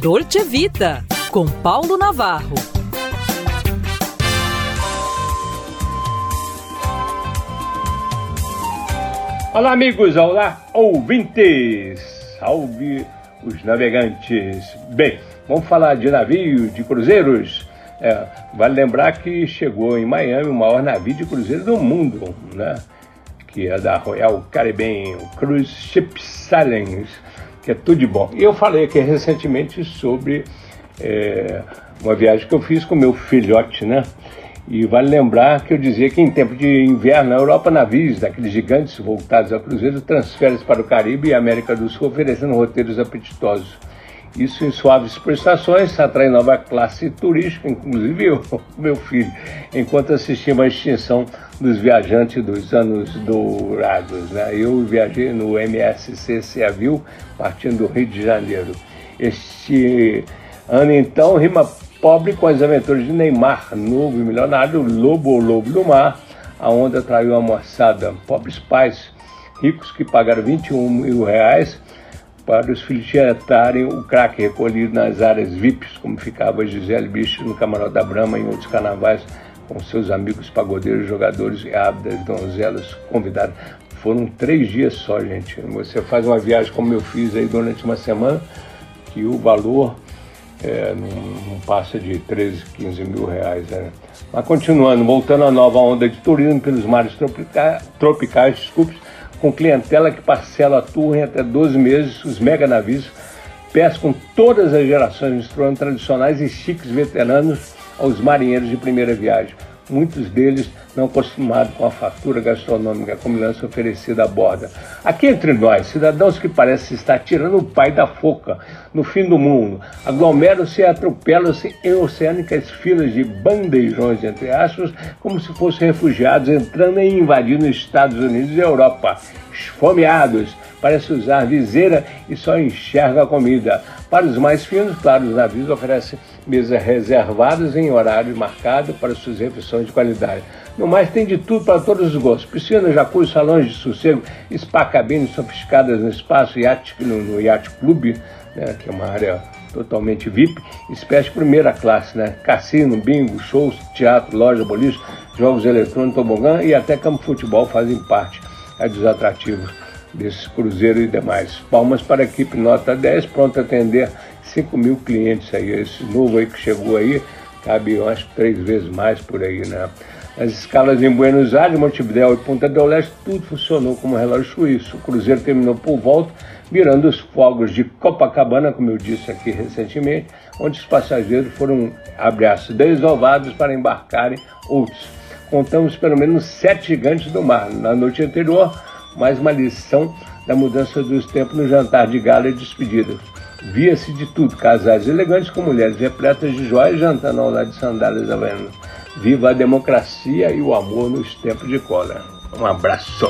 Dolce Vita, com Paulo Navarro. Olá, amigos, olá, ouvintes, salve os navegantes. Bem, vamos falar de navio, de cruzeiros. É, vale lembrar que chegou em Miami o maior navio de cruzeiro do mundo, né? que é da Royal Caribbean Cruise Ship Silence, que é tudo de bom. E eu falei aqui recentemente sobre é, uma viagem que eu fiz com meu filhote, né? E vale lembrar que eu dizia que em tempo de inverno, na Europa, navios daqueles gigantes voltados a cruzeiro transferem para o Caribe e América do Sul, oferecendo roteiros apetitosos. Isso em suaves prestações atrai nova classe turística, inclusive eu, meu filho, enquanto assistimos à extinção dos viajantes dos anos dourados. Né? Eu viajei no MSC Ceavil, partindo do Rio de Janeiro. Este ano, então, rima pobre com as aventuras de Neymar, novo e milionário, lobo ou lobo do mar. A onda traiu a moçada, pobres pais ricos que pagaram 21 mil reais para os filhos tietarem o craque recolhido nas áreas VIPs, como ficava Gisele Bicho no Camarote da Brama em outros carnavais, com seus amigos pagodeiros, jogadores e ávidas donzelas convidadas. Foram três dias só, gente. Você faz uma viagem como eu fiz aí durante uma semana, que o valor é, não, não, passa de 13, 15 mil reais. Né? Mas continuando, voltando à nova onda de turismo pelos mares tropicais, tropicais desculpe, com clientela que parcela a tour em até 12 meses, os mega navios pescam todas as gerações, misturando tradicionais e chiques veteranos aos marinheiros de primeira viagem muitos deles não acostumados com a fatura gastronômica como lança oferecida à borda. Aqui entre nós, cidadãos que parecem estar tirando o pai da foca no fim do mundo, aglomeram-se e atropelam-se em oceânicas filas de bandejões, entre aspas, como se fossem refugiados entrando e invadindo os Estados Unidos e Europa, esfomeados, parece usar viseira e só enxerga a comida. Para os mais finos, claro, os navios oferecem mesas reservadas em horário marcado para suas refeições de qualidade. No mais, tem de tudo para todos os gostos. Piscina, jacuzzi, salões de sossego, spa cabines sofisticadas no espaço iate, no, no Yacht Club, né, que é uma área totalmente VIP, espécie primeira classe, né? Cassino, bingo, shows, teatro, loja, boliche, jogos eletrônicos, tobogã e até campo futebol fazem parte é, dos atrativos desse cruzeiro e demais. Palmas para a equipe nota 10, pronto a atender 5 mil clientes aí. Esse novo aí que chegou aí, cabe eu acho três vezes mais por aí, né? As escalas em Buenos Aires, Montevideo e Punta del Leste, tudo funcionou como relógio suíço. O cruzeiro terminou por volta, virando os fogos de Copacabana, como eu disse aqui recentemente, onde os passageiros foram, abre aspas, desovados para embarcarem outros. Contamos pelo menos sete gigantes do mar. Na noite anterior, mais uma lição da mudança dos tempos no jantar de gala e despedida. Via-se de tudo, casais elegantes com mulheres repletas de joias jantando ao lado de sandálias havaianas. Viva a democracia e o amor nos tempos de cola. Um abraço.